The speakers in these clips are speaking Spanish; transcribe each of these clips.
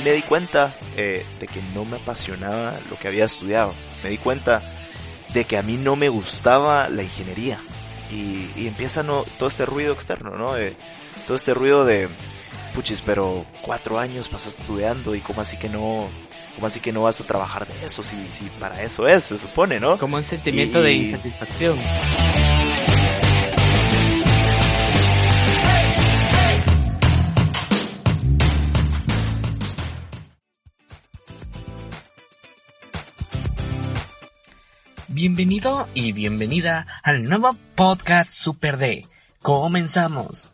ahí me di cuenta eh, de que no me apasionaba lo que había estudiado. Me di cuenta de que a mí no me gustaba la ingeniería. Y, y empieza no, todo este ruido externo, ¿no? Todo este ruido de, puchis, pero cuatro años pasaste estudiando y cómo así que no, cómo así que no vas a trabajar de eso, si, si para eso es, se supone, ¿no? Como un sentimiento de insatisfacción. Bienvenido y bienvenida al nuevo podcast Super D. Comenzamos.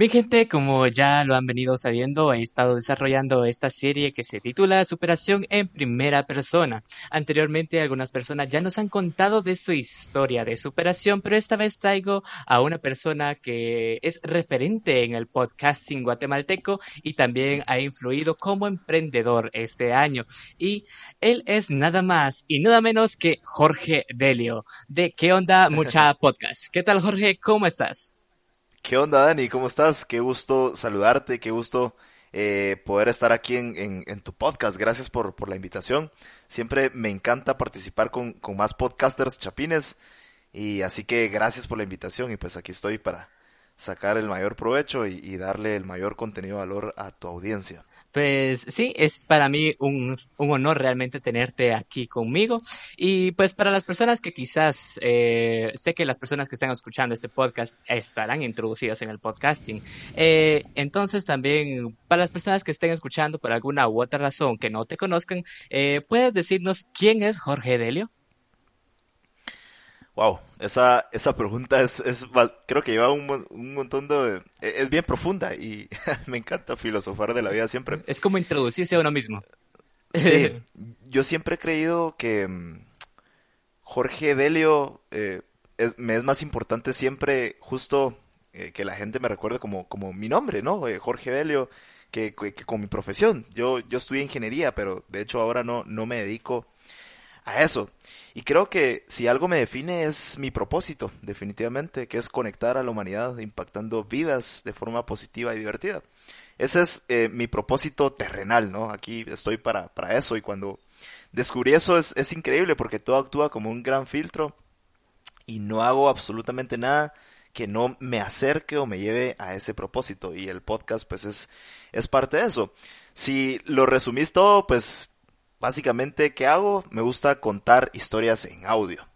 Mi gente, como ya lo han venido sabiendo, he estado desarrollando esta serie que se titula Superación en primera persona. Anteriormente algunas personas ya nos han contado de su historia de superación, pero esta vez traigo a una persona que es referente en el podcasting guatemalteco y también ha influido como emprendedor este año. Y él es nada más y nada menos que Jorge Delio de ¿Qué onda mucha podcast? ¿Qué tal Jorge? ¿Cómo estás? ¿Qué onda, Dani? ¿Cómo estás? Qué gusto saludarte, qué gusto eh, poder estar aquí en, en, tu podcast. Gracias por, por, la invitación. Siempre me encanta participar con, con, más podcasters chapines y así que gracias por la invitación y pues aquí estoy para sacar el mayor provecho y, y darle el mayor contenido de valor a tu audiencia. Pues sí, es para mí un, un, honor realmente tenerte aquí conmigo. Y pues para las personas que quizás, eh, sé que las personas que están escuchando este podcast estarán introducidas en el podcasting. Eh, entonces también, para las personas que estén escuchando por alguna u otra razón que no te conozcan, eh, ¿puedes decirnos quién es Jorge Delio? Wow, esa, esa pregunta es, es creo que lleva un, un, montón de... Es bien profunda y me encanta filosofar de la vida siempre. Es como introducirse a uno mismo. Sí, yo siempre he creído que mm, Jorge Delio eh, es, me es más importante siempre justo eh, que la gente me recuerde como, como mi nombre, ¿no? Eh, Jorge Delio, que, que, que, con mi profesión. Yo, yo estudié ingeniería, pero de hecho ahora no, no me dedico a eso. Y creo que si algo me define es mi propósito, definitivamente, que es conectar a la humanidad impactando vidas de forma positiva y divertida. Ese es eh, mi propósito terrenal, ¿no? Aquí estoy para, para eso y cuando descubrí eso es, es increíble porque todo actúa como un gran filtro y no hago absolutamente nada que no me acerque o me lleve a ese propósito y el podcast pues es, es parte de eso. Si lo resumís todo, pues Básicamente, ¿qué hago? Me gusta contar historias en audio.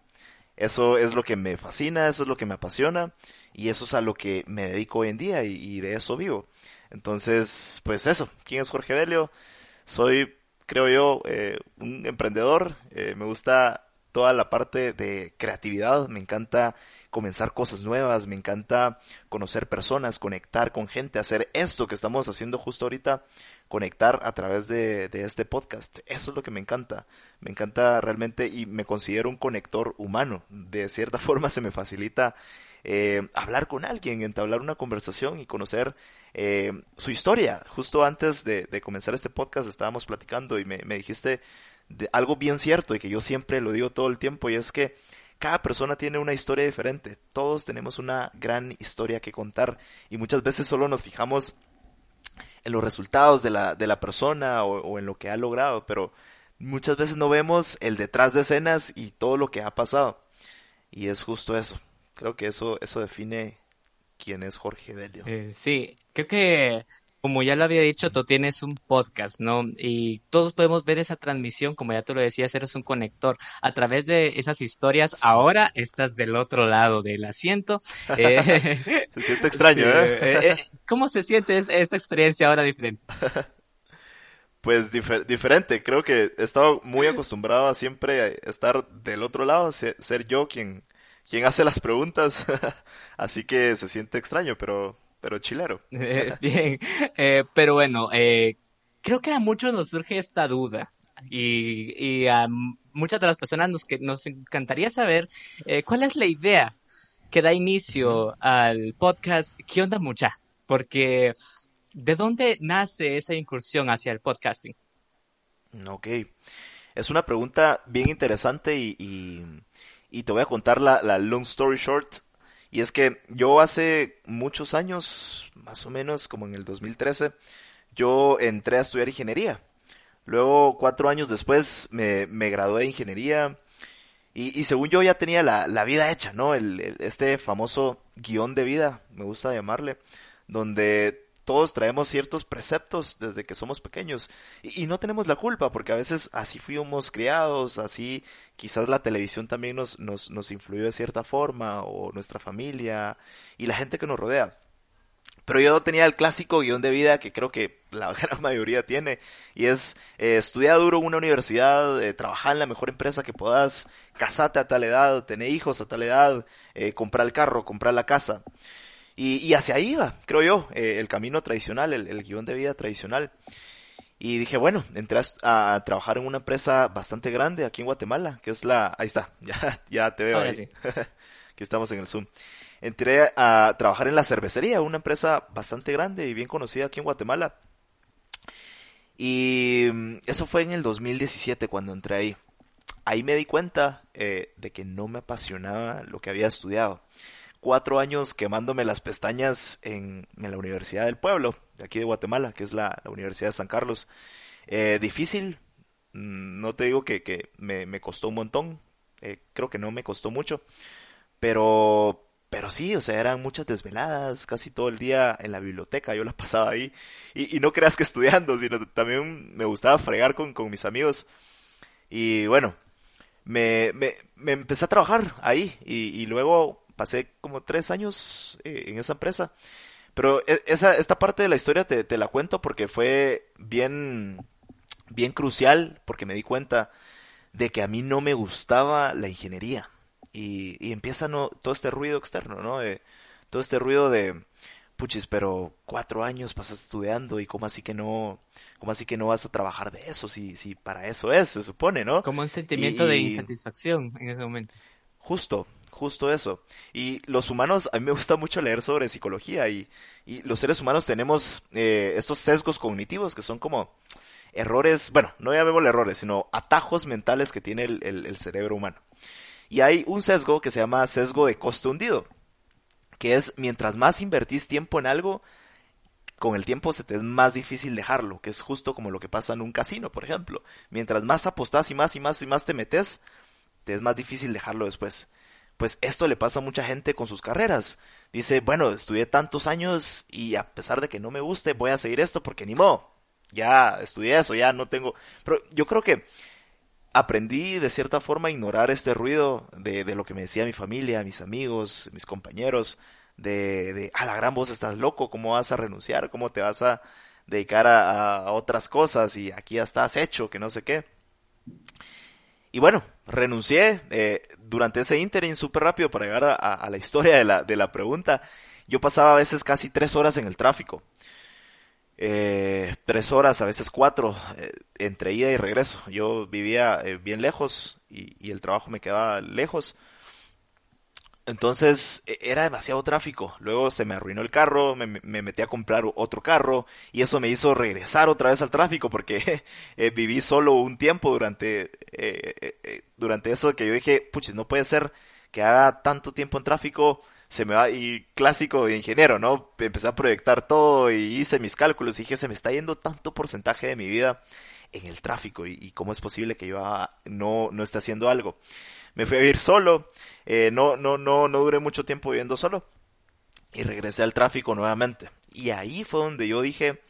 Eso es lo que me fascina, eso es lo que me apasiona y eso es a lo que me dedico hoy en día y, de eso vivo. Entonces, pues eso, ¿quién es Jorge Delio? Soy, creo yo, eh, un emprendedor, eh, me gusta toda la parte de creatividad, me encanta comenzar cosas nuevas, me encanta conocer personas, conectar con gente, hacer esto que estamos haciendo justo ahorita, conectar a través de, este podcast. Eso es lo que me encanta. Me encanta realmente y me considero un conector humano. De cierta forma se me facilita eh, hablar con alguien, entablar una conversación y conocer eh, su historia. Justo antes de, comenzar este podcast estábamos platicando y me, me dijiste de algo bien cierto y que yo siempre lo digo todo el tiempo y es que cada persona tiene una historia diferente. Todos tenemos una gran historia que contar y muchas veces solo nos fijamos en los resultados de la, de la persona o, o en lo que ha logrado, pero muchas veces no vemos el detrás de escenas y todo lo que ha pasado. Y es justo eso. Creo que eso, eso define quién es Jorge Delio. Eh, sí, creo que como ya lo había dicho, tú tienes un podcast, ¿no? Y todos podemos ver esa transmisión, como ya tú lo decías, eres un conector. A través de esas historias, ahora estás del otro lado del asiento. Eh, se siente extraño, sí, ¿eh? eh, eh ¿Cómo se siente esta experiencia ahora diferente? Pues difer diferente, creo que he estado muy acostumbrado a siempre estar del otro lado, ser yo quien, quien hace las preguntas, así que se siente extraño, pero pero chilero. Bien, eh, pero bueno, eh, creo que a muchos nos surge esta duda y, y a muchas de las personas nos, que, nos encantaría saber eh, cuál es la idea que da inicio al podcast ¿Qué onda mucha? Porque ¿de dónde nace esa incursión hacia el podcasting? Ok, es una pregunta bien interesante y, y, y te voy a contar la, la long story short Y es que yo hace muchos años, más o menos como en el 2013, yo entré a estudiar ingeniería. Luego, cuatro años después, me, me gradué de ingeniería. Y, y, según yo ya tenía la, la vida hecha, ¿no? El, este famoso guion de vida, me gusta llamarle, donde todos traemos ciertos preceptos desde que somos pequeños y, no tenemos la culpa porque a veces así fuimos criados, así quizás la televisión también nos, nos, nos influyó de cierta forma o nuestra familia y la gente que nos rodea. Pero yo tenía el clásico guion de vida que creo que la gran mayoría tiene y es eh, estudiar duro en una universidad, eh, trabajar en la mejor empresa que puedas, casarte a tal edad, tener hijos a tal edad, eh, comprar el carro, comprar la casa. Y, hacia ahí va, creo yo, eh, el camino tradicional, el, guion de vida tradicional. Y dije, bueno, entré a, trabajar en una empresa bastante grande aquí en Guatemala, que es la... Ahí está, ya, ya te veo ahí. Sí. que estamos en el Zoom. Entré a trabajar en la cervecería, una empresa bastante grande y bien conocida aquí en Guatemala. Y mm, eso fue en el 2017 cuando entré ahí. Ahí me di cuenta eh, de que no me apasionaba lo que había estudiado cuatro años quemándome las pestañas en, la Universidad del Pueblo, de aquí de Guatemala, que es la, Universidad de San Carlos. Eh, difícil, mm, no te digo que, me, costó un montón, eh, creo que no me costó mucho, pero, pero sí, o sea, eran muchas desveladas, casi todo el día en la biblioteca, yo la pasaba ahí, y, no creas que estudiando, sino también me gustaba fregar con, mis amigos. Y bueno, me, me, me, empecé a trabajar ahí y luego pasé como tres años eh, en esa empresa. Pero e, esa, esta parte de la historia te, te, la cuento porque fue bien, bien crucial, porque me di cuenta de que a mí no me gustaba la ingeniería. Y, y empieza no, todo este ruido externo, ¿no? todo este ruido de, puchis, pero cuatro años pasas estudiando y cómo así que no, cómo así que no vas a trabajar de eso, si, si para eso es, se supone, ¿no? Como un sentimiento de insatisfacción en ese momento. Justo, justo eso. Y los humanos, a mí me gusta mucho leer sobre psicología y, y los seres humanos tenemos eh, estos sesgos cognitivos que son como errores, bueno, no llamémosle errores, sino atajos mentales que tiene el, el, cerebro humano. Y hay un sesgo que se llama sesgo de costo hundido, que es mientras más invertís tiempo en algo, con el tiempo se te es más difícil dejarlo, que es justo como lo que pasa en un casino, por ejemplo. Mientras más apostás y más y más y más te metes, te es más difícil dejarlo después pues esto le pasa a mucha gente con sus carreras. Dice, bueno, estudié tantos años y a pesar de que no me guste, voy a seguir esto porque ni modo. Ya estudié eso, ya no tengo... Pero yo creo que aprendí de cierta forma a ignorar este ruido de, de lo que me decía mi familia, mis amigos, mis compañeros, de, de, a la gran voz estás loco, ¿cómo vas a renunciar? ¿Cómo te vas a dedicar a, a otras cosas? Y aquí ya estás hecho, que no sé qué. Y bueno, renuncié eh, durante ese interim súper rápido para llegar a, la historia de la, de la pregunta. Yo pasaba a veces casi tres horas en el tráfico. Eh, tres horas, a veces cuatro, eh, entre ida y regreso. Yo vivía bien lejos y, el trabajo me quedaba lejos. Entonces e, era demasiado tráfico. Luego se me arruinó el carro, me, metí a comprar otro carro y eso me hizo regresar otra vez al tráfico porque eh, viví solo un tiempo durante, eh, eh, durante eso que yo dije, puches, no puede ser que haga tanto tiempo en tráfico, se me va, y clásico de ingeniero, ¿no? Empecé a proyectar todo y hice mis cálculos y dije, se me está yendo tanto porcentaje de mi vida en el tráfico y, y cómo es posible que yo no, no esté haciendo algo me fui a vivir solo, eh, no, no, no, no duré mucho tiempo viviendo solo y regresé al tráfico nuevamente. Y ahí fue donde yo dije,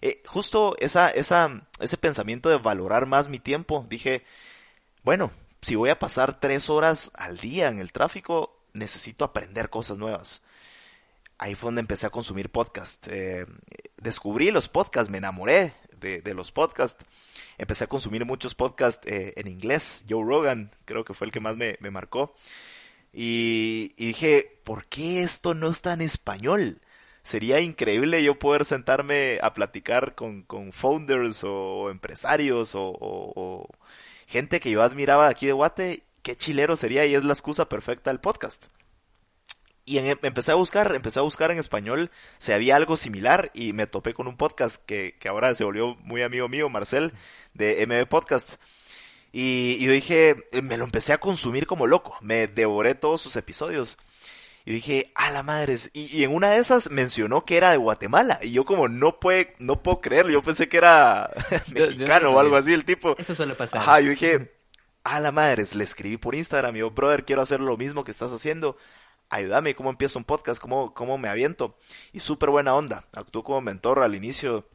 eh, justo esa, esa, ese pensamiento de valorar más mi tiempo, dije, bueno, si voy a pasar tres horas al día en el tráfico, necesito aprender cosas nuevas. Ahí fue donde empecé a consumir podcast. Eh, descubrí los podcasts, me enamoré de, los podcasts empecé a consumir muchos podcasts eh, en inglés. Joe Rogan, creo que fue el que más me, marcó. Y, dije, ¿por qué esto no está en español? Sería increíble yo poder sentarme a platicar con, founders o, empresarios o, gente que yo admiraba de aquí de Guate. Qué chilero sería y es la excusa perfecta del podcast. Y empecé a buscar, empecé a buscar en español si había algo similar y me topé con un podcast que, que ahora se volvió muy amigo mío, Marcel, de MB Podcast. Y, yo dije, me lo empecé a consumir como loco, me devoré todos sus episodios. Y dije, a la madre. Y, y, en una de esas mencionó que era de Guatemala. Y yo como no puede, no puedo creer. Yo pensé que era mexicano o algo así el tipo. Eso suele pasar. Ajá, yo dije, a la madre. Le escribí por Instagram. Y yo, brother, quiero hacer lo mismo que estás haciendo. Ayúdame, ¿cómo empiezo un podcast? ¿Cómo, cómo me aviento? Y súper buena onda. Actuó como mentor al inicio.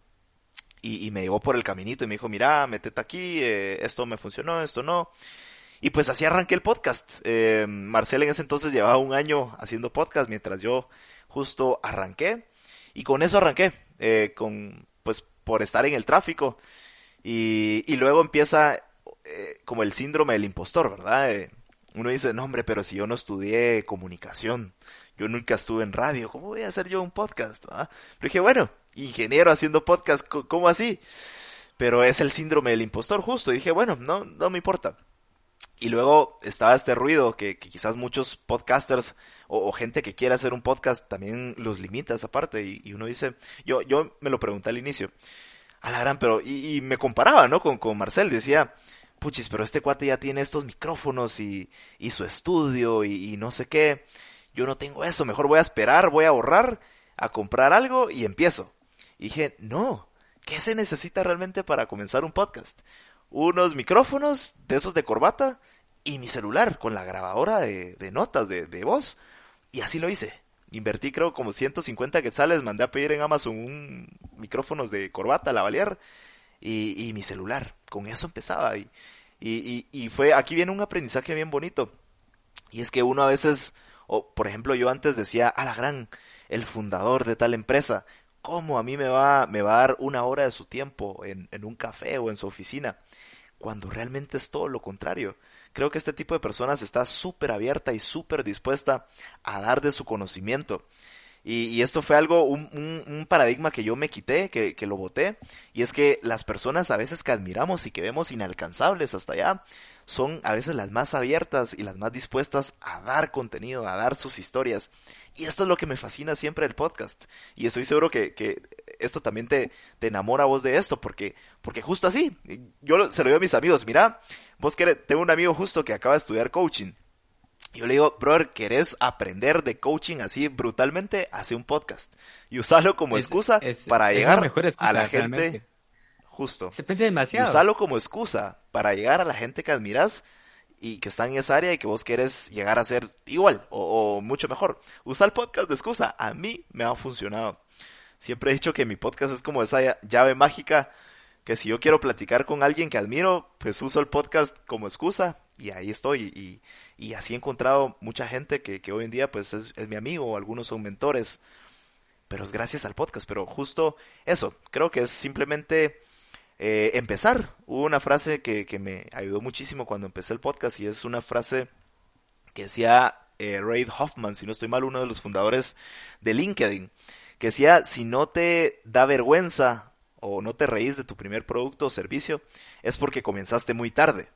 Y, y, me llevó por el caminito y me dijo, mira, metete aquí, eh, esto me funcionó, esto no. Y pues así arranqué el podcast. Eh, Marcel en ese entonces llevaba un año haciendo podcast mientras yo justo arranqué. Y con eso arranqué, eh, con, pues por estar en el tráfico. Y, y luego empieza eh, como el síndrome del impostor, ¿verdad? Uno dice, no hombre, pero si yo no estudié comunicación, yo nunca estuve en radio, ¿cómo voy a hacer yo un podcast? ¿verdad? Pero dije, bueno, ingeniero haciendo podcast, ¿cómo así? Pero es el síndrome del impostor justo. Y dije, bueno, no, no me importa. Y luego estaba este ruido que, quizás muchos podcasters o, gente que quiere hacer un podcast también los limita esa parte. Y, y, uno dice, yo, yo me lo pregunté al inicio, a la gran, pero, y, y me comparaba, ¿no? Con, con Marcel, decía, puchis, pero este cuate ya tiene estos micrófonos y, y su estudio y, no sé qué. Yo no tengo eso, mejor voy a esperar, voy a ahorrar, a comprar algo y empiezo. Y dije, no, ¿qué se necesita realmente para comenzar un podcast? unos micrófonos de esos de corbata y mi celular con la grabadora de, de notas de, de, voz. Y así lo hice. Invertí creo como 150 quetzales, mandé a pedir en Amazon un micrófonos de corbata, lavalier y, y mi celular. Con eso empezaba. Y, y, y, fue, aquí viene un aprendizaje bien bonito. Y es que uno a veces, o por ejemplo yo antes decía, a la gran, el fundador de tal empresa, ¿Cómo a mí me va, me va a dar una hora de su tiempo en, en un café o en su oficina? Cuando realmente es todo lo contrario. Creo que este tipo de personas está súper abierta y súper dispuesta a dar de su conocimiento. Y, esto fue algo, un, paradigma que yo me quité, que, que, lo boté, y es que las personas a veces que admiramos y que vemos inalcanzables hasta allá, son a veces las más abiertas y las más dispuestas a dar contenido, a dar sus historias. Y esto es lo que me fascina siempre del podcast. Y estoy seguro que, que esto también te, te, enamora a vos de esto, porque, porque justo así, yo se lo digo a mis amigos, mira, vos querés, tengo un amigo justo que acaba de estudiar coaching. Yo le digo, brother, ¿querés aprender de coaching así brutalmente? Hace un podcast. Y usarlo como excusa es- para es llegar mejor excusa, a la gente. realmente. Justo. Se prende Y demasiado. usarlo como excusa para llegar a la gente que admiras y que está en esa área y que vos querés llegar a ser igual o, o mucho mejor. Usa el podcast de excusa. A mí me ha funcionado. Siempre he dicho que mi podcast es como esa lla- llave mágica que si yo quiero platicar con alguien que admiro, pues uso el podcast como excusa y ahí estoy. Y, y así he encontrado mucha gente que, que hoy en día pues es, es mi amigo algunos son mentores. Pero es gracias al podcast. Pero justo eso, creo que es simplemente eh, empezar. Hubo una frase que, que me ayudó muchísimo cuando empecé el podcast y es una frase que decía eh, Reid Hoffman, si no estoy mal, uno de los fundadores de LinkedIn, que decía, si no te da vergüenza o no te reís de tu primer producto o servicio, es porque comenzaste muy tarde.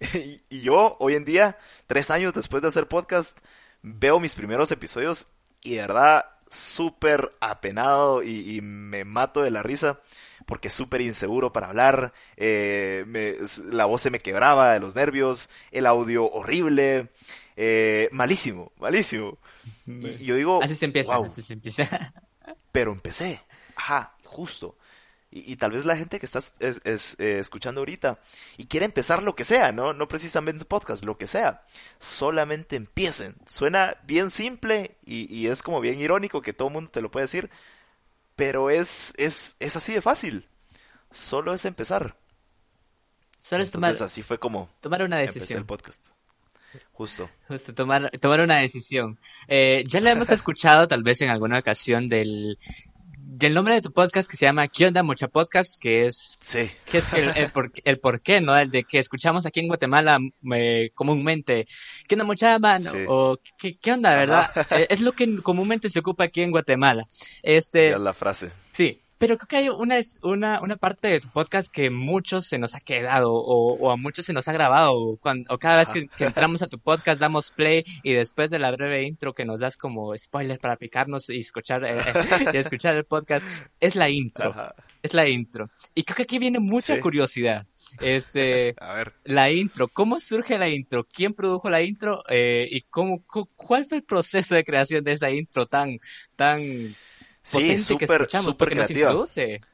Y, y yo, hoy en día, tres años después de hacer podcast, veo mis primeros episodios y de verdad súper apenado y, y me mato de la risa porque súper inseguro para hablar, eh, me- la voz se me quebraba de los nervios, el audio horrible, eh, malísimo, malísimo. Y, y yo digo, Así se empieza, "Wow, así se empieza. pero empecé. Ajá, justo. Y, y tal vez la gente que está es- eh, escuchando ahorita y quiere empezar lo que sea, ¿no? No precisamente podcast, lo que sea. Solamente empiecen. Suena bien simple y, y es como bien irónico que todo el mundo te lo puede decir, pero es, es, es así de fácil. Solo es empezar. Solo es tomar, Entonces así fue como tomar una el decisión. podcast. Justo. Justo, tomar, tomar una decisión. Eh, ya le hemos escuchado tal vez en alguna ocasión del, del nombre de tu podcast que se llama ¿Qué onda Mucha Podcast? Que es, Sí. que es el, el, por, el por qué, ¿no? El de que escuchamos aquí en Guatemala eh, comúnmente. ¿Qué onda mucha mano? Sí. O ¿qué, qué onda, verdad? Eh, es lo que comúnmente se ocupa aquí en Guatemala. Este, Ya es la frase. Sí, pero creo que hay una, es- una, una parte de tu podcast que muchos se nos ha quedado o, o a muchos se nos ha grabado o, cuando, o cada vez que, que entramos a tu podcast damos play y después de la breve intro que nos das como spoiler para picarnos y escuchar, eh, y escuchar el podcast, es la intro, Ajá. es la intro. Y creo que aquí viene mucha Sí. curiosidad. Este, A ver. la intro, ¿cómo surge la intro? ¿Quién produjo la intro? Eh, ¿Y cómo, cu- cuál fue el proceso de creación de esa intro tan, tan Sí, potente que súper, escuchamos? súper Porque nos creativa. introduce.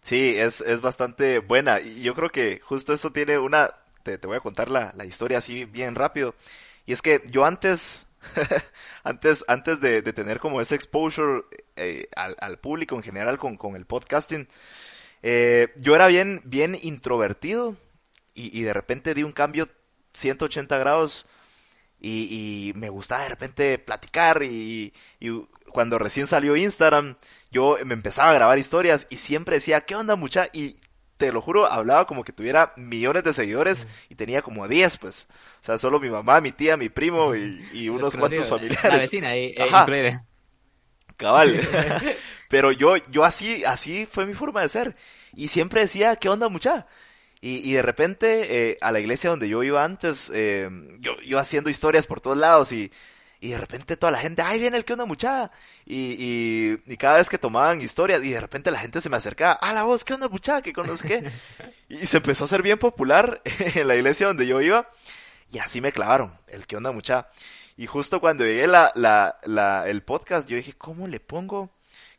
Sí, es, es bastante buena. Y yo creo que justo eso tiene una... Te, te voy a contar la, la historia así bien rápido. Y es que yo antes, antes, antes de, de tener como ese exposure eh, al, al público en general con, con el podcasting, eh, yo era bien, bien introvertido y, y de repente di un cambio 180 grados y, y me gustaba de repente platicar y, y cuando recién salió Instagram, yo me empezaba a grabar historias y siempre decía, ¿qué onda mucha? Y te lo juro, hablaba como que tuviera millones de seguidores y tenía como 10, pues. O sea, solo mi mamá, mi tía, mi primo y, y unos cuantos familiares. La vecina, eh, incluida. Cabal. Pero yo, yo así, así fue mi forma de ser. Y siempre decía, ¿qué onda mucha? Y, y de repente, eh, a la iglesia donde yo iba antes, eh, yo, yo haciendo historias por todos lados y, y de repente toda la gente, ay, viene el qué onda mucha. Y, y, y cada vez que tomaban historias y de repente la gente se me acercaba, ah, la voz, qué onda mucha, que conoces qué. Y se empezó a ser bien popular en la iglesia donde yo iba. Y así me clavaron, el qué onda mucha. Y justo cuando llegué la, la, la, el podcast, yo dije, ¿cómo le pongo?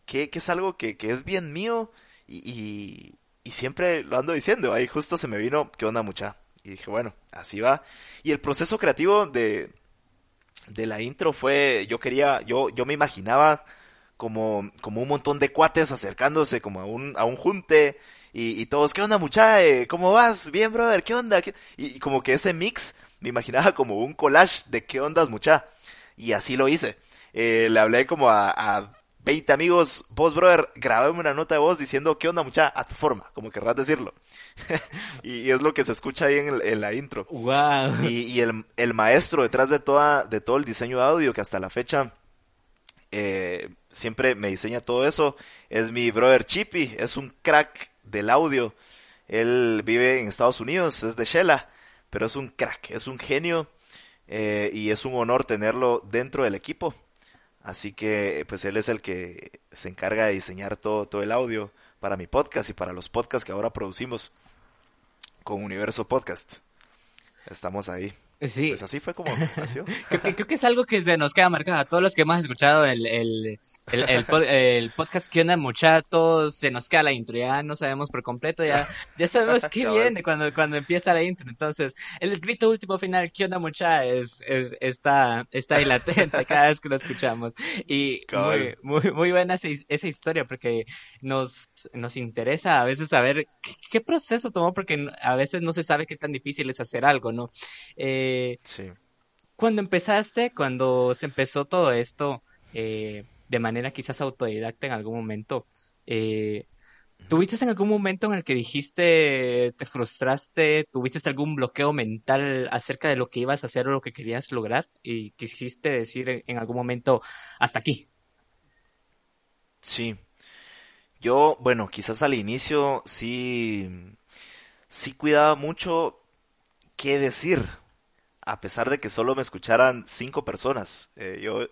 Que, que es algo que, que es bien mío y, y, y siempre lo ando diciendo. Ahí justo se me vino, ¿qué onda mucha? Y dije, bueno, así va. Y el proceso creativo de, de la intro fue, yo quería, yo, yo me imaginaba como, como un montón de cuates acercándose como a un, a un junte y, y todos, ¿qué onda mucha? Eh, ¿Cómo vas? Bien, brother, ¿qué onda? ¿Qué-?" Y, y como que ese mix me imaginaba como un collage de ¿qué ondas mucha? Y así lo hice. Eh, le hablé como a, a 20 amigos, vos, brother, grabame una nota de voz diciendo ¿qué onda mucha? A tu forma, como querrás decirlo. y, y es lo que se escucha ahí en, el- en la intro. Wow. Y, y el, el maestro detrás de toda, de todo el diseño de audio que hasta la fecha eh, siempre me diseña todo eso es mi brother Chippy, es un crack del audio. Él vive en Estados Unidos, es de Shela, pero es un crack, es un genio eh, y es un honor tenerlo dentro del equipo. Así que pues él es el que se encarga de diseñar todo, todo el audio para mi podcast y para los podcasts que ahora producimos con Universo Podcast. Estamos ahí. Sí, Pues así fue como nació. creo que, creo que es algo que se nos queda marcado. A todos los que hemos escuchado el, el, el, el, pod- el podcast que onda mucha, todos se nos queda la intro, ya no sabemos por completo, ya, ya sabemos qué viene cuando, cuando empieza la intro, entonces el grito último final, ¿qué onda mucha? Es, es, está, está ahí latente cada vez que lo escuchamos. Y muy, muy, muy buena esa, esa historia porque nos, nos interesa a veces saber qué, qué proceso tomó porque a veces no se sabe qué tan difícil es hacer algo, ¿no? Eh, Sí. cuando empezaste, cuando se empezó todo esto, eh, de manera quizás autodidacta en algún momento, eh, ¿tuviste en algún momento en el que dijiste, te frustraste, tuviste algún bloqueo mental acerca de lo que ibas a hacer o lo que querías lograr y quisiste decir en algún momento, hasta aquí? Sí. Yo, bueno, quizás al inicio sí, sí cuidaba mucho qué decir, a pesar de que solo me escucharan cinco personas. Eh, yo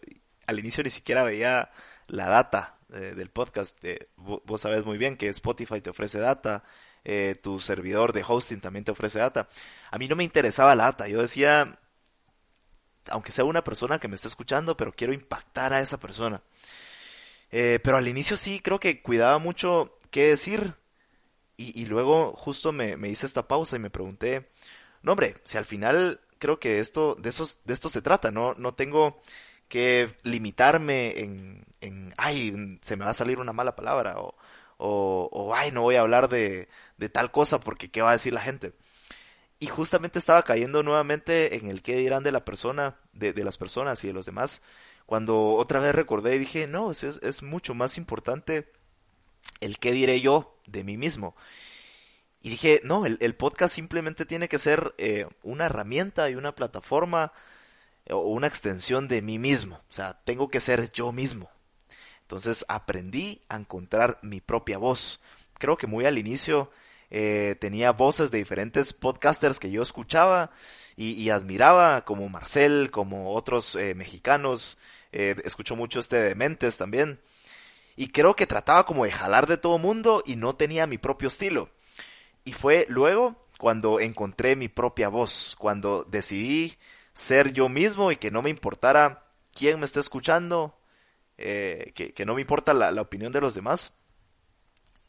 al inicio ni siquiera veía la data eh, del podcast. Eh, vo- vos sabes muy bien que Spotify te ofrece data, tu servidor de hosting también te ofrece data. A mí no me interesaba la data. Yo decía, aunque sea una persona que me está escuchando, pero quiero impactar a esa persona. Pero al inicio sí creo que cuidaba mucho qué decir. Y, y luego justo me, me hice esta pausa y me pregunté, no hombre, si al final creo que esto, de esos, de esto se trata, no, no tengo que limitarme en, en, ay, se me va a salir una mala palabra, o, o, o, ay, no voy a hablar de, de tal cosa porque qué va a decir la gente. Y justamente estaba cayendo nuevamente en el qué dirán de la persona, de, de las personas y de los demás, cuando otra vez recordé y dije, no, es, es mucho más importante el qué diré yo de mí mismo. Y dije, no, el, el podcast simplemente tiene que ser eh, una herramienta y una plataforma o una extensión de mí mismo. O sea, tengo que ser yo mismo. Entonces aprendí a encontrar mi propia voz. Creo que muy al inicio eh, tenía voces de diferentes podcasters que yo escuchaba y, admiraba, como Marcel, como otros eh, mexicanos. Eh, escucho mucho este de Mentes también. Y creo que trataba como de jalar de todo mundo y no tenía mi propio estilo. Y fue luego cuando encontré mi propia voz, cuando decidí ser yo mismo y que no me importara quién me está escuchando, eh, que, no me importa la, opinión de los demás.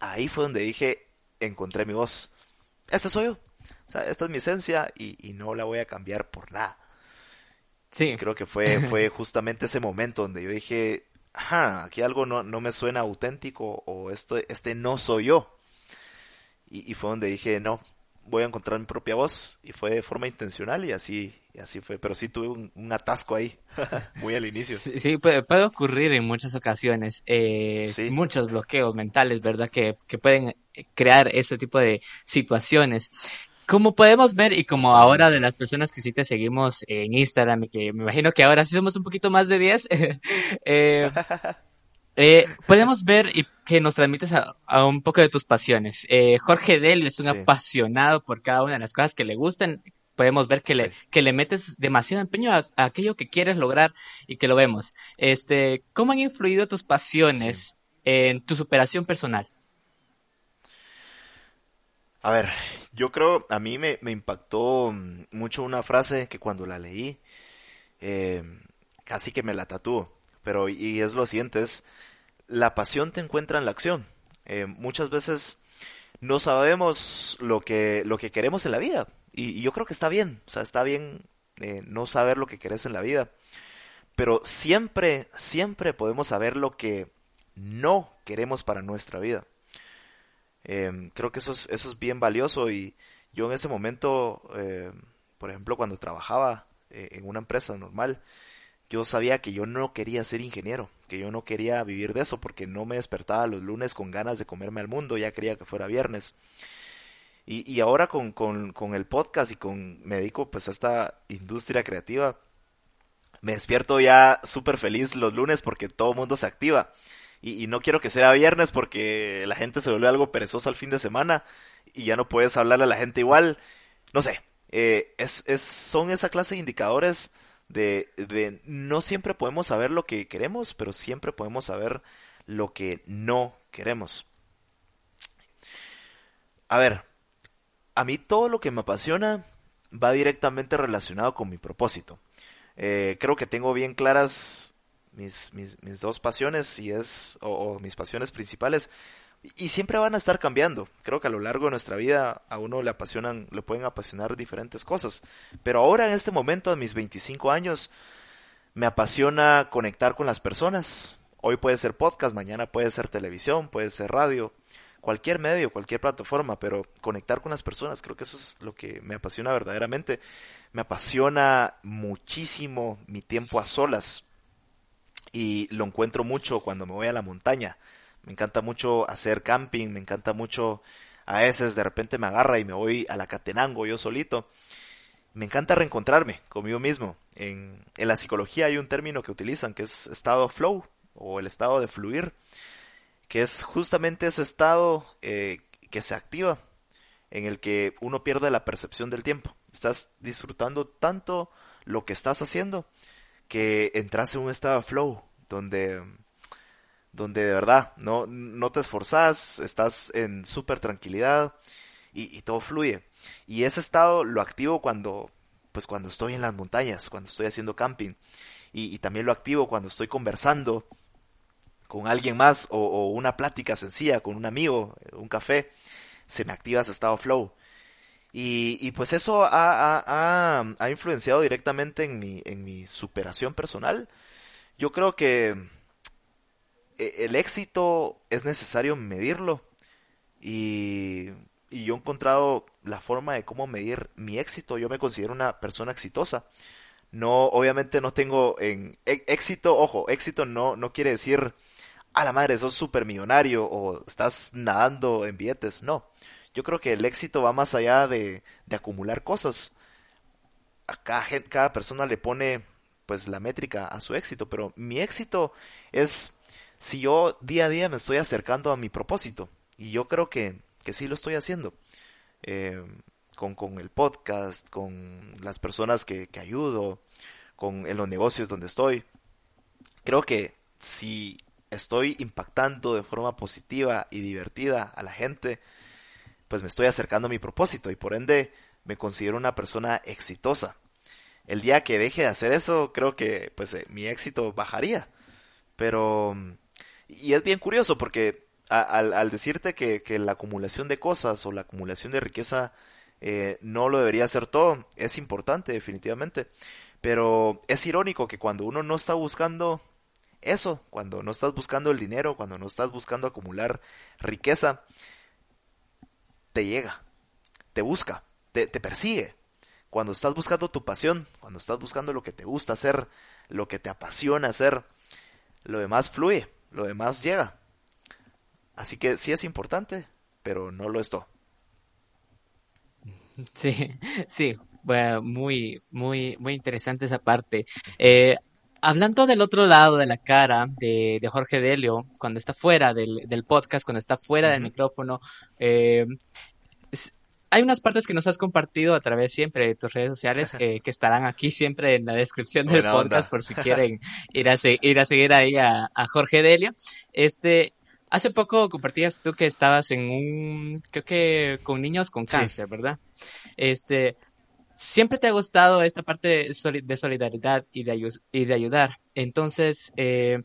Ahí fue donde dije, encontré mi voz. Esta soy yo. O sea, esta es mi esencia y, no la voy a cambiar por nada. Sí. creo que fue, fue justamente ese momento donde yo dije, ajá, aquí algo no, no me suena auténtico o esto, este no soy yo. Y, y, fue donde dije, no, voy a encontrar mi propia voz y fue de forma intencional y así, y así fue. Pero sí tuve un, atasco ahí, muy al inicio. Sí, puede, ocurrir en muchas ocasiones. Eh, Muchos bloqueos mentales, ¿verdad? Que, que pueden crear ese tipo de situaciones. Como podemos ver y como ahora de las personas que sí te seguimos en Instagram y que me imagino que ahora sí somos un poquito más de 10, eh, eh, podemos ver y que nos transmites a, un poco de tus pasiones. Eh, Jorge Delio es un apasionado por cada una de las cosas que le gustan. Podemos ver que, le, que le metes demasiado empeño a, aquello que quieres lograr y que lo vemos. Este, ¿Cómo han influido tus pasiones en tu superación personal? A ver, yo creo, a mí me, impactó mucho una frase que cuando la leí, eh, casi que me la tatúo. Pero, y es lo siguiente, es, la pasión te encuentra en la acción. Eh, muchas veces no sabemos lo que, lo que queremos en la vida. Y, yo creo que está bien, o sea, está bien eh, no saber lo que querés en la vida. Pero siempre, siempre podemos saber lo que no queremos para nuestra vida. Em, creo que eso es, eso es bien valioso y yo en ese momento, em, por ejemplo, cuando trabajaba eh, en una empresa normal, yo sabía que yo no quería ser ingeniero, que yo no quería vivir de eso porque no me despertaba los lunes con ganas de comerme al mundo, ya quería que fuera viernes. Y, y ahora con, con, con, el podcast y con, me dedico pues a esta industria creativa, me despierto ya súper feliz los lunes porque todo el mundo se activa y, no quiero que sea viernes porque la gente se vuelve algo perezosa al fin de semana y ya no puedes hablarle a la gente igual. No sé, eh, es, es, son esa clase de indicadores de, de no siempre podemos saber lo que queremos, pero siempre podemos saber lo que no queremos. A ver, a mí todo lo que me apasiona va directamente relacionado con mi propósito. Eh, creo que tengo bien claras mis, mis, mis dos pasiones y es, o, mis pasiones principales, y siempre van a estar cambiando. Creo que a lo largo de nuestra vida a uno le apasionan, le pueden apasionar diferentes cosas. Pero ahora en este momento de mis 25 años me apasiona conectar con las personas. Hoy puede ser podcast, mañana puede ser televisión, puede ser radio, cualquier medio, cualquier plataforma, pero conectar con las personas, creo que eso es lo que me apasiona verdaderamente. Me apasiona muchísimo mi tiempo a solas y lo encuentro mucho cuando me voy a la montaña. Me encanta mucho hacer camping, me encanta mucho a veces de repente me agarra y me voy a la Catenango yo solito. Me encanta reencontrarme conmigo mismo. En, en la psicología hay un término que utilizan que es estado flow o el estado de fluir, que es justamente ese estado eh, que se activa en el que uno pierde la percepción del tiempo. Estás disfrutando tanto lo que estás haciendo que entras en un estado de flow, donde, donde de verdad no, no te esforzas, estás en súper tranquilidad y, todo fluye. Y ese estado lo activo cuando, pues cuando estoy en las montañas, cuando estoy haciendo camping. Y, también lo activo cuando estoy conversando con alguien más o, una plática sencilla con un amigo, un café, se me activa ese estado flow. Y, pues eso ha, ha, influenciado directamente en mi, en mi superación personal. Yo creo que el éxito es necesario medirlo y, y, yo he encontrado la forma de cómo medir mi éxito. Yo me considero una persona exitosa. No, obviamente no tengo en e, éxito, ojo, éxito no, no quiere decir a la madre, sos súper millonario o estás nadando en billetes. No, yo creo que el éxito va más allá de, de acumular cosas. A cada, cada persona le pone pues la métrica a su éxito, pero mi éxito es si yo día a día me estoy acercando a mi propósito. Y yo creo que, que sí lo estoy haciendo. Eh, con, con, el podcast, con las personas que, que ayudo, con en los negocios donde estoy. Creo que si estoy impactando de forma positiva y divertida a la gente, pues me estoy acercando a mi propósito y por ende me considero una persona exitosa. El día que deje de hacer eso, creo que pues eh, mi éxito bajaría. Pero... Y es bien curioso porque al, decirte que, la acumulación de cosas o la acumulación de riqueza eh, no lo debería hacer todo, es importante definitivamente. Pero es irónico que cuando uno no está buscando eso, cuando no estás buscando el dinero, cuando no estás buscando acumular riqueza, te llega, te busca, te, te persigue. Cuando estás buscando tu pasión, cuando estás buscando lo que te gusta hacer, lo que te apasiona hacer, lo demás fluye, lo demás llega. Así que sí es importante, pero no lo es todo. Sí, sí, muy, muy, muy interesante esa parte. Eh, hablando del otro lado de la cara de, Jorge Delio, cuando está fuera del, podcast, cuando está fuera del micrófono, eh, hay unas partes que nos has compartido a través siempre de tus redes sociales que estarán aquí siempre en la descripción del podcast por si quieren ir a, ir a seguir ahí a, a Jorge Delio. Este, Hace poco compartías tú que estabas en un, creo que con niños con cáncer, ¿verdad? Este, siempre te ha gustado esta parte de solidaridad y de, y de ayudar. Entonces, eh,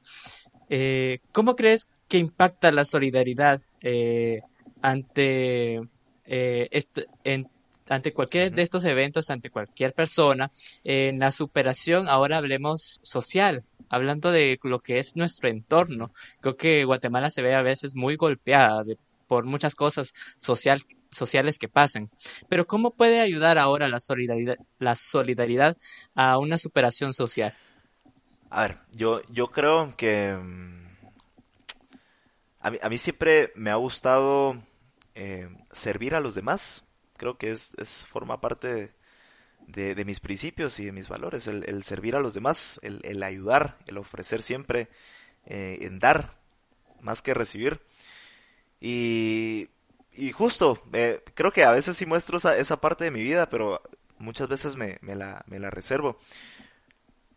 eh, ¿cómo crees que impacta la solidaridad eh, ante, ante cualquier de estos eventos, ante cualquier persona, en la superación, ahora hablemos social, hablando de lo que es nuestro entorno, creo que Guatemala se ve a veces muy golpeada por muchas cosas social, sociales que pasan. Pero ¿cómo puede ayudar ahora la solidaridad, la solidaridad a una superación social? A ver, yo, yo creo que mm, a mí, a mí siempre me ha gustado eh, servir a los demás. Creo que es, forma parte de, mis principios y de mis valores, el, servir a los demás, el, ayudar, el ofrecer siempre, eh, en dar, más que recibir. Y, justo, eh, creo que a veces sí muestro esa, parte de mi vida, pero muchas veces me, la, me la reservo.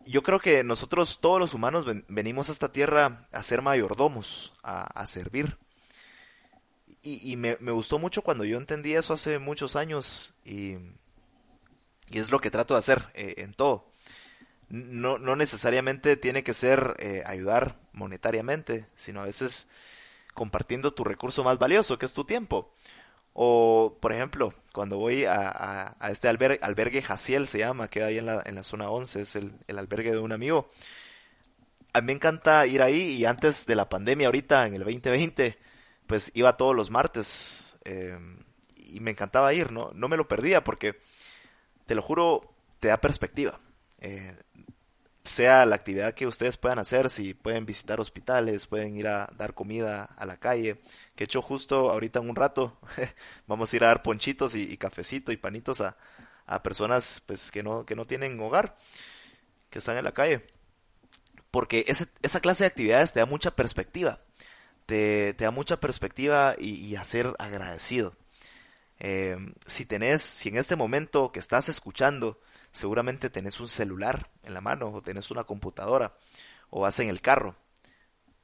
Yo creo que nosotros, todos los humanos, venimos a esta tierra a ser mayordomos, a servir. Y, y me, me, gustó mucho cuando yo entendí eso hace muchos años y, y es lo que trato de hacer eh, en todo. No, no, necesariamente tiene que ser eh, ayudar monetariamente, sino a veces compartiendo tu recurso más valioso, que es tu tiempo. O, por ejemplo, cuando voy a, a, este albergue, albergue Jaciel se llama, queda ahí en la, en la zona 11, es el, el, albergue de un amigo. A mí me encanta ir ahí y antes de la pandemia, ahorita en el 2020, pues iba todos los martes eh, y me encantaba ir, ¿no? No me lo perdía porque te lo juro, te da perspectiva. Eh, sea la actividad que ustedes puedan hacer, si pueden visitar hospitales, pueden ir a dar comida a la calle, que hecho justo ahorita en un rato vamos a ir a dar ponchitos y, cafecito y panitos a, personas pues que no, que no tienen hogar, que están en la calle. Porque esa clase de actividades te da mucha perspectiva, te, da mucha perspectiva y, y a ser agradecido. Eh, si tenés, si en este momento que estás escuchando, seguramente tenés un celular en la mano, o tenés una computadora, o vas en el carro,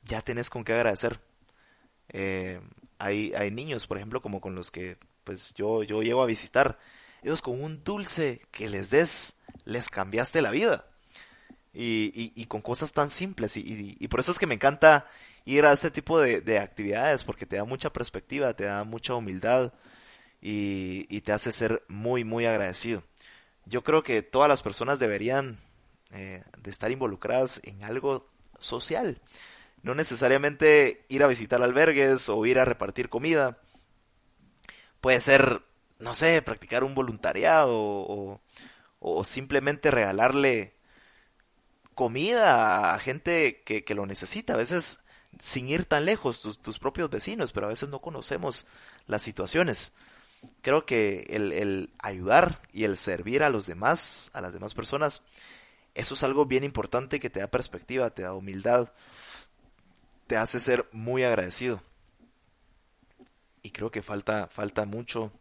ya tenés con qué agradecer. Eh, hay, hay niños, por ejemplo, como con los que pues yo, yo llevo a visitar, ellos con un dulce que les des, les cambiaste la vida. Y, y, con cosas tan simples. Y, y, por eso es que me encanta ir a este tipo de, de actividades, porque te da mucha perspectiva, te da mucha humildad, y, te hace ser muy, muy agradecido. Yo creo que todas las personas deberían eh, de estar involucradas en algo social. No necesariamente ir a visitar albergues o ir a repartir comida. Puede ser, no sé, practicar un voluntariado o, o simplemente regalarle comida a gente que, que, lo necesita. A veces sin ir tan lejos, tus, tus propios vecinos, pero a veces no conocemos las situaciones creo que el, ayudar y el servir a los demás, a las demás personas, eso es algo bien importante que te da perspectiva, te da humildad, te hace ser muy agradecido. Y creo que falta, falta mucho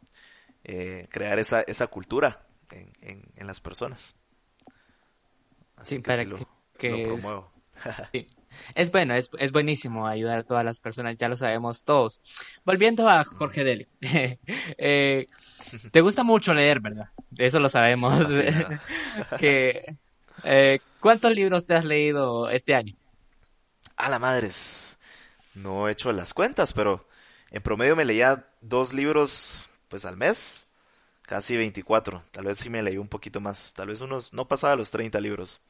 eh, crear esa, esa cultura en, en, las personas. Así que, para que, lo, promuevo. Es bueno, es, es buenísimo ayudar a todas las personas, ya lo sabemos todos. Volviendo a Jorge Deli, eh, te gusta mucho leer, ¿verdad? Eso lo sabemos. que, eh, ¿Cuántos libros te has leído este año? A la madres. No he hecho las cuentas, pero en promedio me leía dos libros pues al mes, casi 24. Tal vez sí me leí un poquito más, tal vez unos, no pasaba los 30 libros.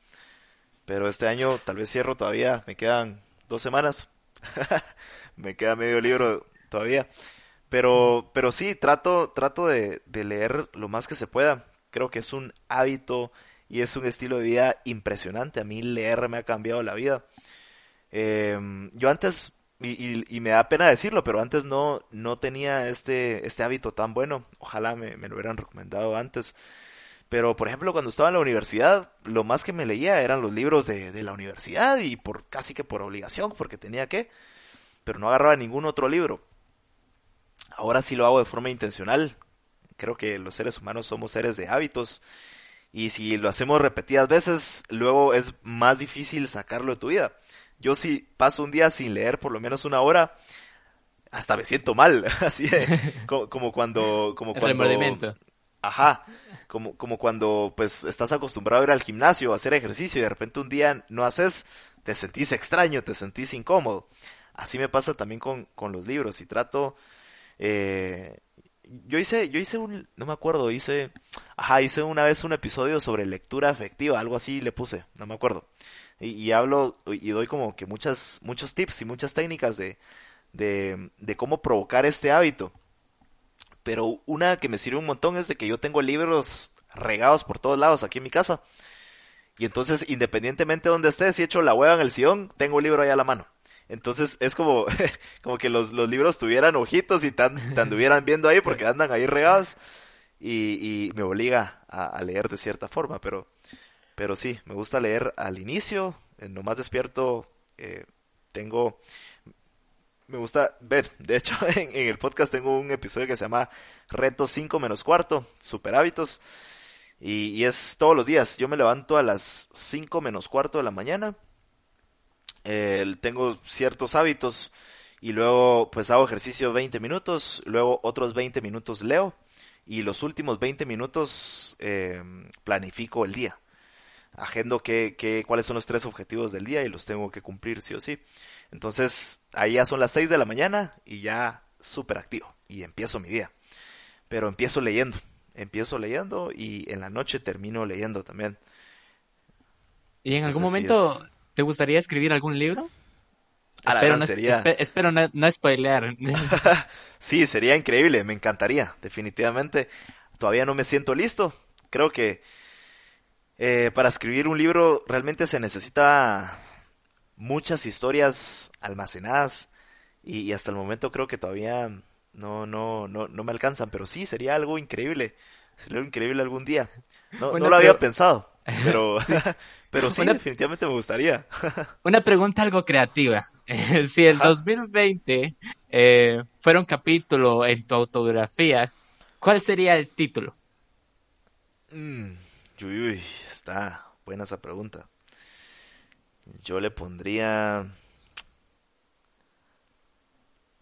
Pero este año tal vez cierro todavía, me quedan dos semanas. me queda medio libro todavía. Pero, pero sí, trato, trato de, de, leer lo más que se pueda. Creo que es un hábito y es un estilo de vida impresionante. A mí leer me ha cambiado la vida. Eh, yo antes, y, y, me da pena decirlo, pero antes no, no tenía este, este hábito tan bueno. Ojalá me, me lo hubieran recomendado antes. Pero, por ejemplo, cuando estaba en la universidad, lo más que me leía eran los libros de, de la universidad y por casi que por obligación, porque tenía que, pero no agarraba ningún otro libro. Ahora sí lo hago de forma intencional. Creo que los seres humanos somos seres de hábitos y si lo hacemos repetidas veces, luego es más difícil sacarlo de tu vida. Yo si paso un día sin leer por lo menos una hora, hasta me siento mal, así de, como, como cuando, como cuando, ajá, como, como cuando pues estás acostumbrado a ir al gimnasio, a hacer ejercicio y de repente un día no haces, te sentís extraño, te sentís incómodo. Así me pasa también con, con los libros y trato, eh, yo hice, yo hice un, no me acuerdo, hice, ajá, hice una vez un episodio sobre lectura afectiva, algo así le puse, no me acuerdo. Y, y hablo y doy como que muchas, muchos tips y muchas técnicas de, de, de cómo provocar este hábito. Pero una que me sirve un montón es de que yo tengo libros regados por todos lados aquí en mi casa. Y entonces, independientemente de donde esté, si echo la hueva en el sillón, tengo un libro ahí a la mano. Entonces es como, como que los, los libros tuvieran ojitos y tan, te anduvieran viendo ahí porque andan ahí regados y, y me obliga a, a, leer de cierta forma, pero, pero sí, me gusta leer al inicio, en lo más despierto, eh, tengo, me gusta ver, de hecho en, el podcast tengo un episodio que se llama Reto 5 menos cuarto, super hábitos, y, es todos los días, yo me levanto a las 5 menos cuarto de la mañana, eh, tengo ciertos hábitos y luego pues hago ejercicio 20 minutos, luego otros 20 minutos leo y los últimos 20 minutos eh, planifico el día. Agendo que, que, cuáles son los tres objetivos del día y los tengo que cumplir sí o sí. Entonces ahí ya son las 6 de la mañana y ya súper activo y empiezo mi día. Pero empiezo leyendo, empiezo leyendo y en la noche termino leyendo también. ¿Y en algún momento es... ¿Te gustaría escribir algún libro? espero, no, sería... espe espero no, no spoilear. sí, sería increíble, me encantaría, definitivamente. Todavía no me siento listo. Creo que eh, para escribir un libro realmente se necesita muchas historias almacenadas y, y, hasta el momento creo que todavía no, no, no, no me alcanzan, pero sí, sería algo increíble. Sería algo increíble algún día. No, bueno, no lo pero... había pensado, pero... sí. Pero sí, una, definitivamente me gustaría. una pregunta algo creativa. si el 2020 eh, fuera un capítulo en tu autobiografía, ¿cuál sería el título? Mm, uy, uy, está buena esa pregunta. Yo le pondría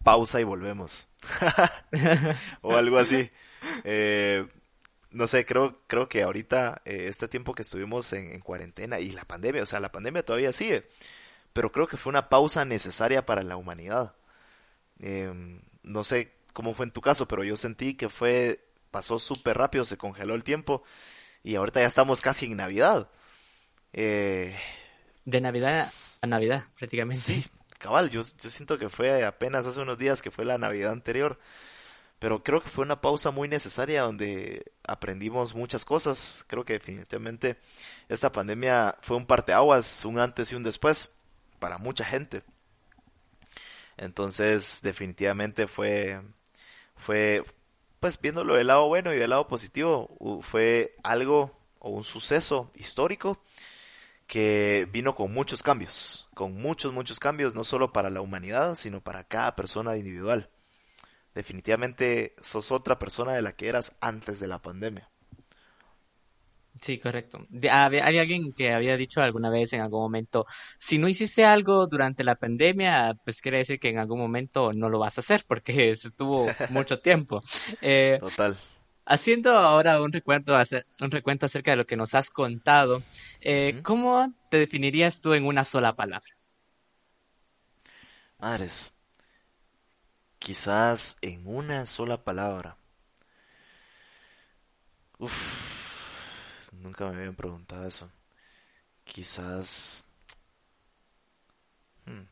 pausa y volvemos. o algo así. Eh, no sé, creo, creo que ahorita, eh, este tiempo que estuvimos en, en, cuarentena y la pandemia, o sea, la pandemia todavía sigue, pero creo que fue una pausa necesaria para la humanidad. Eh, no sé cómo fue en tu caso, pero yo sentí que fue, pasó súper rápido, se congeló el tiempo y ahorita ya estamos casi en Navidad. Eh, de Navidad a Navidad, prácticamente. Sí, cabal, yo, yo siento que fue apenas hace unos días que fue la Navidad anterior pero creo que fue una pausa muy necesaria donde aprendimos muchas cosas. Creo que definitivamente esta pandemia fue un parteaguas, un antes y un después para mucha gente. Entonces, definitivamente fue fue pues viéndolo del lado bueno y del lado positivo, fue algo o un suceso histórico que vino con muchos cambios, con muchos muchos cambios no solo para la humanidad, sino para cada persona individual definitivamente sos otra persona de la que eras antes de la pandemia. Sí, correcto. hay alguien que había dicho alguna vez en algún momento, si no hiciste algo durante la pandemia, pues quiere decir que en algún momento no lo vas a hacer porque se tuvo mucho tiempo. Eh, Total. Haciendo ahora un recuento, un recuento acerca de lo que nos has contado, eh, ¿cómo te definirías tú en una sola palabra? Madres, quizás en una sola palabra. Uf Nunca me habían preguntado eso. Quizás... Hmm.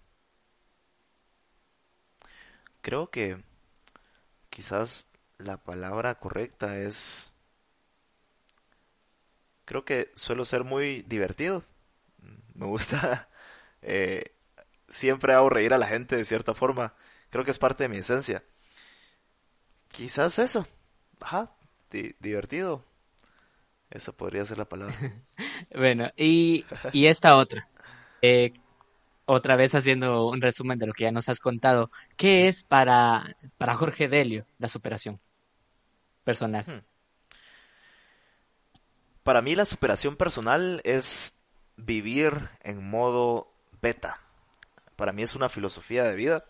Creo que quizás la palabra correcta es... Creo que suelo ser muy divertido. Me gusta... Eh, siempre hago reír a la gente de cierta forma. Creo que es parte de mi esencia. Quizás eso. Ajá, divertido. Esa podría ser la palabra. bueno, y, y esta otra. Eh, otra vez haciendo un resumen de lo que ya nos has contado. ¿Qué es para, para Jorge Delio la superación personal? Para mí la superación personal es vivir en modo beta. Para mí es una filosofía de vida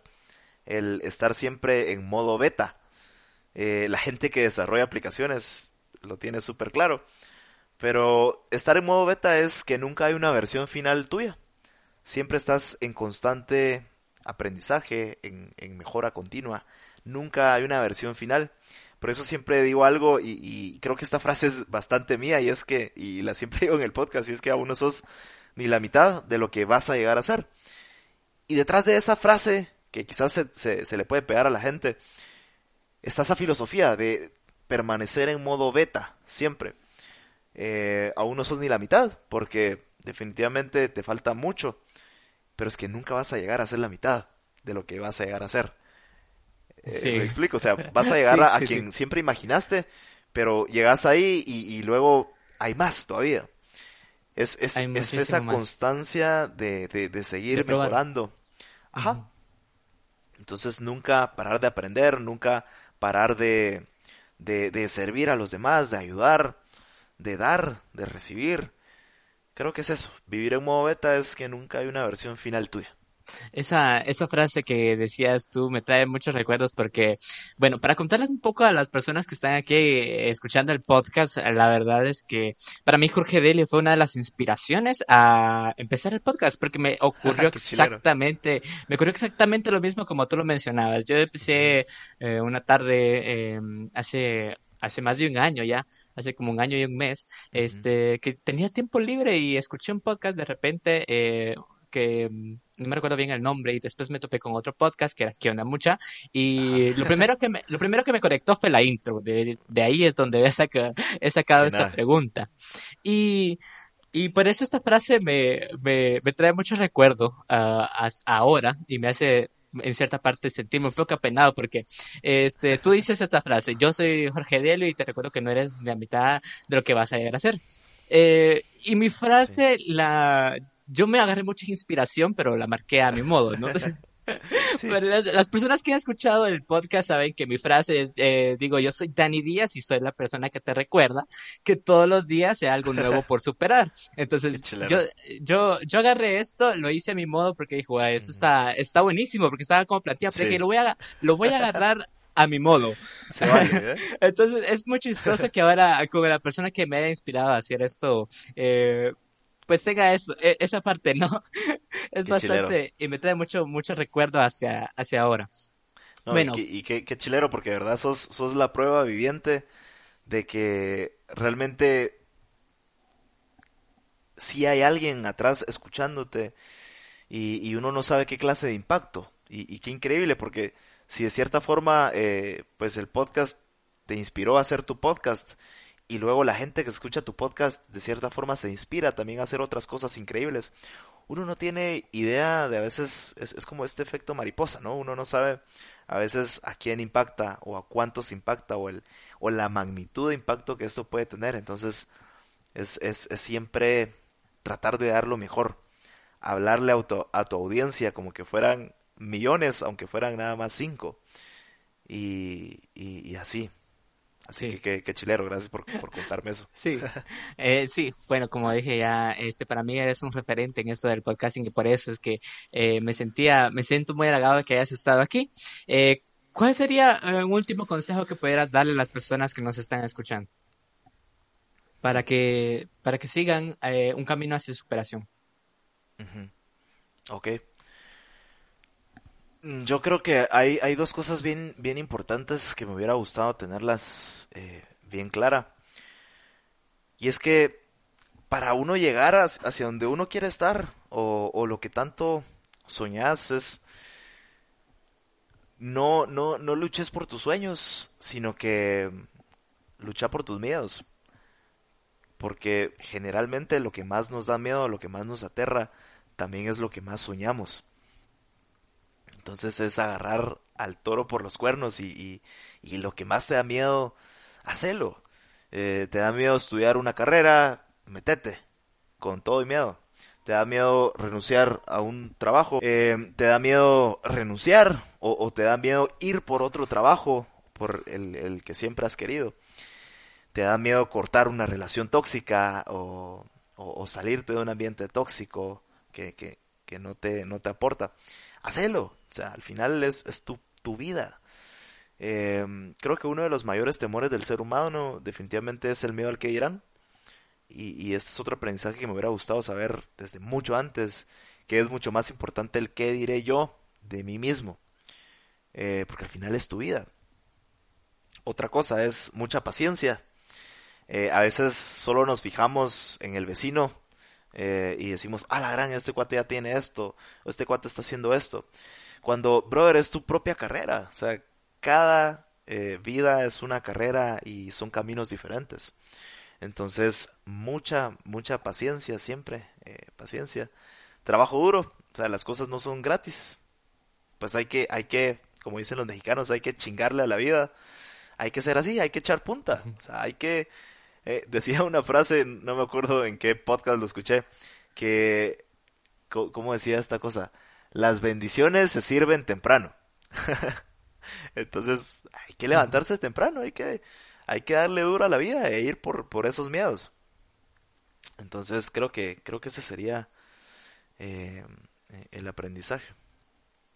el estar siempre en modo beta. Eh, la gente que desarrolla aplicaciones lo tiene súper claro. Pero estar en modo beta es que nunca hay una versión final tuya. Siempre estás en constante aprendizaje, en, mejora continua. Nunca hay una versión final. Por eso siempre digo algo y, creo que esta frase es bastante mía y es que, y la siempre digo en el podcast, y es que aún no sos ni la mitad de lo que vas a llegar a ser. Y detrás de esa frase, que quizás se, se le puede pegar a la gente, está esa filosofía de permanecer en modo beta, siempre eh, aún no sos ni la mitad, porque definitivamente te falta mucho, pero es que nunca vas a llegar a ser la mitad de lo que vas a llegar a ser. Eh, me explico, o sea, vas a llegar a, quien siempre imaginaste, pero llegas ahí y, luego hay más todavía. Es, es, esa constancia de, de, seguir mejorando. Ajá. Entonces nunca parar de aprender, nunca parar de, de, servir a los demás, de ayudar, de dar, de recibir. Creo que es eso. Vivir en modo beta es que nunca hay una versión final tuya. Esa, esa frase que decías tú me trae muchos recuerdos porque, bueno, para contarles un poco a las personas que están aquí eh, escuchando el podcast, la verdad es que para mí Jorge Delio fue una de las inspiraciones a empezar el podcast porque me ocurrió exactamente, me ocurrió exactamente lo mismo como tú lo mencionabas. Yo empecé eh, una tarde eh, hace hace más de un año ya, hace como un año y un mes, este, que tenía tiempo libre y escuché un podcast de repente eh, que mm, no me recuerdo bien el nombre y después me topé con otro podcast que era Que onda mucha y lo primero que me lo primero que me conectó fue la intro. De, de ahí es donde he sacado, he sacado esta pregunta. Y y por eso esta frase me, me, me trae mucho recuerdo uh, ahora y me hace en cierta parte sentirme un poco apenado porque este, tú dices esta frase, yo soy Jorge Delio y te recuerdo que no eres la mitad de lo que vas a llegar a ser. Eh, y mi frase, la, yo me agarré mucha inspiración, pero la marqué a mi modo, ¿no? las, personas que han escuchado el podcast saben que mi frase es, eh, digo, yo soy Dani Díaz y soy la persona que te recuerda que todos los días hay algo nuevo por superar. Entonces, yo, yo, yo agarré esto, lo hice a mi modo porque dijo, esto está, está buenísimo, porque estaba como planteado, pero dije, lo voy a, lo voy a agarrar a mi modo. ¿eh? Entonces es muy chistoso que ahora como la persona que me haya inspirado a hacer esto, eh, pues tenga eso, e, esa parte, ¿no? es bastante, y me trae mucho, mucho recuerdo hacia, hacia ahora. bueno. Y, qué, chilero, porque de verdad sos, sos la prueba viviente de que realmente si hay alguien atrás escuchándote y, y, uno no sabe qué clase de impacto. Y, y qué increíble, porque si de cierta forma, eh, pues el podcast te inspiró a hacer tu podcast y luego la gente que escucha tu podcast de cierta forma se inspira también a hacer otras cosas increíbles. Uno no tiene idea de a veces, es, como este efecto mariposa, ¿no? Uno no sabe a veces a quién impacta o a cuántos impacta o, el, o la magnitud de impacto que esto puede tener. Entonces es, es, siempre tratar de dar lo mejor. Hablarle a tu, a tu audiencia como que fueran millones, aunque fueran nada más cinco. Y, y, y así Así que qué chilero, gracias por, por contarme eso. Sí, eh, sí, bueno, como dije ya, este para mí eres un referente en esto del podcasting y por eso es que eh, me sentía, me siento muy halagado de que hayas estado aquí. Eh, ¿Cuál sería un último consejo que pudieras darle a las personas que nos están escuchando? Para que, para que sigan un camino hacia superación. Ok. Mm, yo creo que hay, hay dos cosas bien, bien importantes que me hubiera gustado tenerlas eh, bien clara. Y es que para uno llegar hacia donde uno quiere estar o, o lo que tanto soñas es no, no, no luches por tus sueños, sino que lucha por tus miedos. Porque generalmente lo que más nos da miedo, lo que más nos aterra, también es lo que más soñamos. Entonces es agarrar al toro por los cuernos y, lo que más te da miedo, hacelo. Eh, te da miedo estudiar una carrera, metete, con todo y miedo. Te da miedo renunciar a un trabajo, eh, te da miedo renunciar o, te da miedo ir por otro trabajo, por el, que siempre has querido. Te da miedo cortar una relación tóxica o, o, salirte de un ambiente tóxico que, que, que no, te, no te aporta. Hacelo. O sea, al final es, es tu, tu vida. Em, creo que uno de los mayores temores del ser humano definitivamente es el miedo al que dirán. Y, y, este es otro aprendizaje que me hubiera gustado saber desde mucho antes, que es mucho más importante el qué diré yo de mí mismo. Eh, porque al final es tu vida. Otra cosa es mucha paciencia. Eh, a veces solo nos fijamos en el vecino eh, y decimos, ah, la gran, este cuate ya tiene esto, o este cuate está haciendo esto. Cuando, brother, es tu propia carrera. O sea, cada eh, vida es una carrera y son caminos diferentes. Entonces, mucha, mucha paciencia siempre, eh, paciencia. Trabajo duro, o sea, las cosas no son gratis. Pues hay que, hay que, como dicen los mexicanos, hay que chingarle a la vida. Hay que ser así, hay que echar punta. O sea, hay que, eh, decía una frase, no me acuerdo en qué podcast lo escuché, que, ¿cómo decía esta cosa? las bendiciones se sirven temprano. Entonces, hay que levantarse temprano, hay que, hay que darle duro a la vida e ir por, por esos miedos. Entonces, creo que, creo que ese sería eh, el aprendizaje.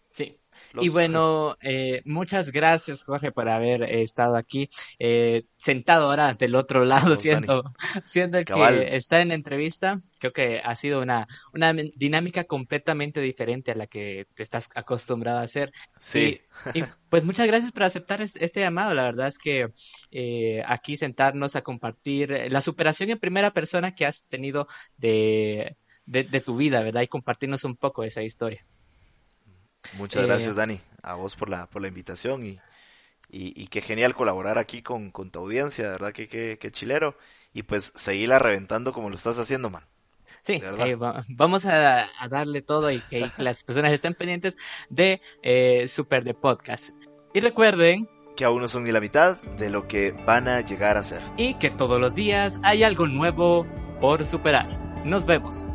Sí, y bueno, eh, muchas gracias Jorge por haber estado aquí, eh, sentado ahora del otro lado, siendo, siendo el que está en entrevista. Creo que ha sido una, una dinámica completamente diferente a la que te estás acostumbrado a hacer. Sí. Y, pues muchas gracias por aceptar este, llamado. La verdad es que eh, aquí sentarnos a compartir la superación en primera persona que has tenido de, de, de tu vida, ¿verdad? Y compartirnos un poco esa historia. Muchas eh, gracias, Dani, a vos por la, por la invitación y, y, qué genial colaborar aquí con, con tu audiencia, verdad que qué chilero. Y pues seguirla reventando como lo estás haciendo, man. Sí, eh, vamos a, darle todo y que las personas estén pendientes de eh, Super de Podcast. Y recuerden que aún no son ni la mitad de lo que van a llegar a ser. Y que todos los días hay algo nuevo por superar. Nos vemos.